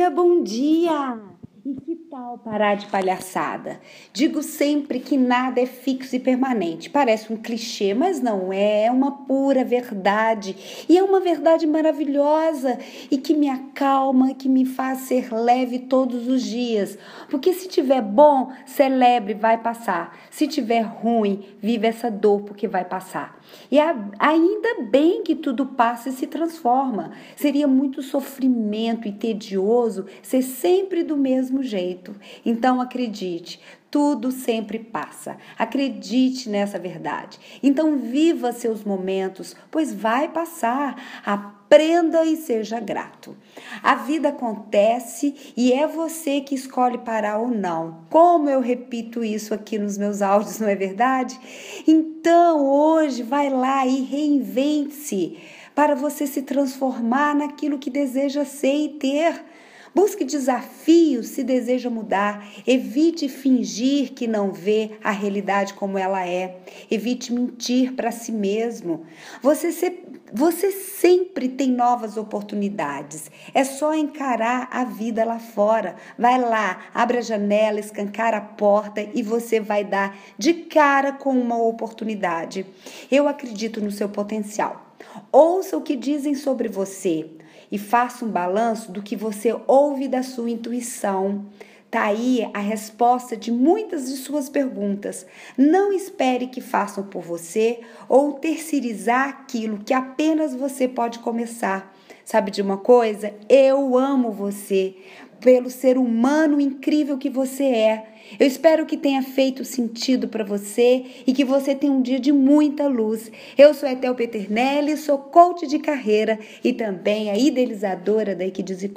dia, bom dia! E que tal parar de palhaçada? Digo sempre que nada é fixo e permanente. Parece um clichê, mas não é. É uma pura verdade. E é uma verdade maravilhosa e que me acalma, que me faz ser leve todos os dias. Porque se tiver bom, celebre, vai passar. Se tiver ruim, vive essa dor, porque vai passar. E ainda bem que tudo passa e se transforma. Seria muito sofrimento e tedioso ser sempre do mesmo jeito. Então acredite, tudo sempre passa. Acredite nessa verdade. Então viva seus momentos, pois vai passar. Aprenda e seja grato. A vida acontece e é você que escolhe parar ou não. Como eu repito isso aqui nos meus áudios, não é verdade? Então hoje vai lá e reinvente-se para você se transformar naquilo que deseja ser e ter. Busque desafios se deseja mudar. Evite fingir que não vê a realidade como ela é. Evite mentir para si mesmo. Você, se, você sempre tem novas oportunidades. É só encarar a vida lá fora. Vai lá, abre a janela, escancara a porta e você vai dar de cara com uma oportunidade. Eu acredito no seu potencial. Ouça o que dizem sobre você e faça um balanço do que você ouve da sua intuição. Tá aí a resposta de muitas de suas perguntas. Não espere que façam por você ou terceirizar aquilo que apenas você pode começar. Sabe de uma coisa? Eu amo você pelo ser humano incrível que você é. Eu espero que tenha feito sentido para você e que você tenha um dia de muita luz. Eu sou Etel Peternelli, sou coach de carreira e também a idealizadora da Equidize.